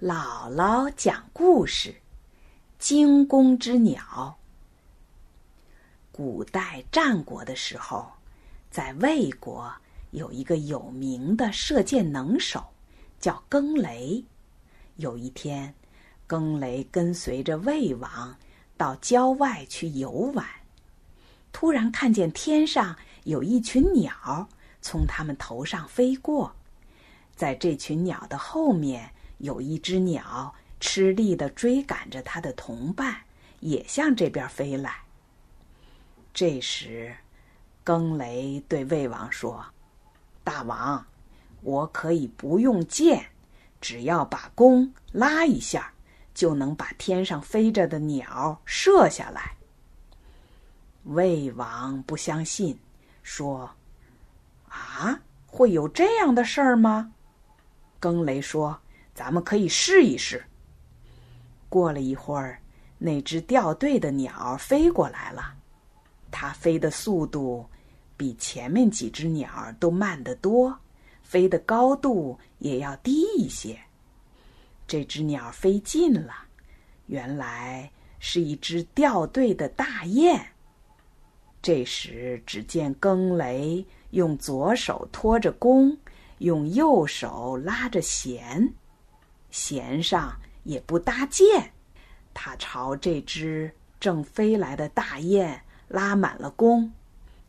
姥姥讲故事：《惊弓之鸟》。古代战国的时候，在魏国有一个有名的射箭能手，叫更雷。有一天，更雷跟随着魏王到郊外去游玩，突然看见天上有一群鸟从他们头上飞过，在这群鸟的后面。有一只鸟吃力的追赶着它的同伴，也向这边飞来。这时，更雷对魏王说：“大王，我可以不用箭，只要把弓拉一下，就能把天上飞着的鸟射下来。”魏王不相信，说：“啊，会有这样的事儿吗？”更雷说。咱们可以试一试。过了一会儿，那只掉队的鸟飞过来了，它飞的速度比前面几只鸟都慢得多，飞的高度也要低一些。这只鸟飞近了，原来是一只掉队的大雁。这时，只见更雷用左手托着弓，用右手拉着弦。弦上也不搭箭，他朝这只正飞来的大雁拉满了弓，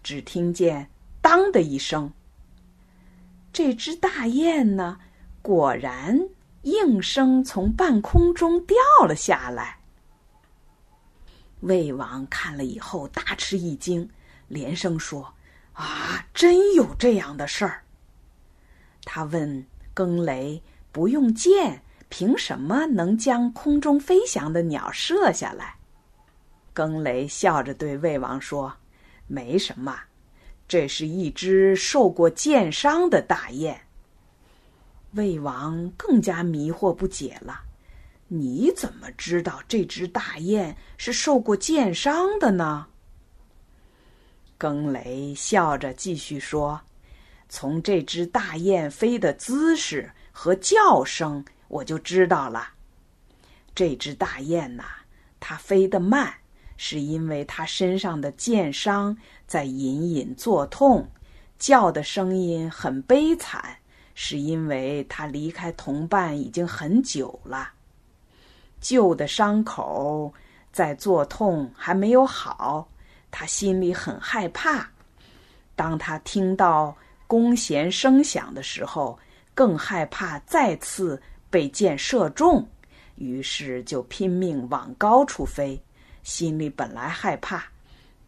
只听见“当”的一声，这只大雁呢，果然应声从半空中掉了下来。魏王看了以后大吃一惊，连声说：“啊，真有这样的事儿！”他问更雷：“不用箭？”凭什么能将空中飞翔的鸟射下来？更雷笑着对魏王说：“没什么，这是一只受过箭伤的大雁。”魏王更加迷惑不解了：“你怎么知道这只大雁是受过箭伤的呢？”更雷笑着继续说：“从这只大雁飞的姿势和叫声。”我就知道了，这只大雁呐，它飞得慢，是因为它身上的箭伤在隐隐作痛；叫的声音很悲惨，是因为它离开同伴已经很久了。旧的伤口在作痛，还没有好，他心里很害怕。当他听到弓弦声响的时候，更害怕再次。被箭射中，于是就拼命往高处飞。心里本来害怕，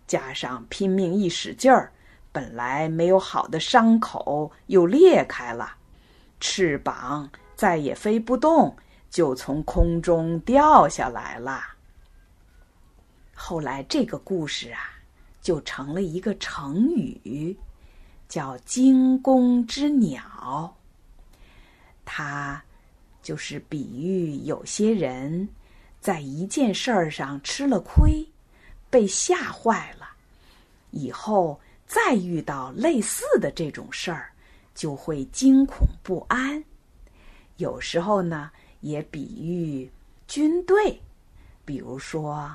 加上拼命一使劲儿，本来没有好的伤口又裂开了，翅膀再也飞不动，就从空中掉下来了。后来这个故事啊，就成了一个成语，叫“惊弓之鸟”。它。就是比喻有些人，在一件事儿上吃了亏，被吓坏了，以后再遇到类似的这种事儿，就会惊恐不安。有时候呢，也比喻军队，比如说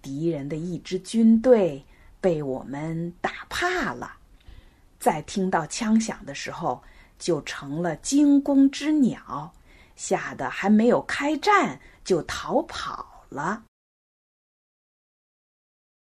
敌人的一支军队被我们打怕了，在听到枪响的时候，就成了惊弓之鸟。吓得还没有开战就逃跑了。